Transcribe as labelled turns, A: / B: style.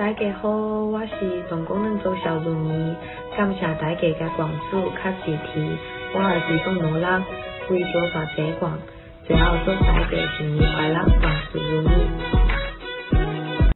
A: 大家好，我是总工人周小如妮，感谢大家的关注和支持，我是总努力，为做大家广，最后祝大家新年快乐。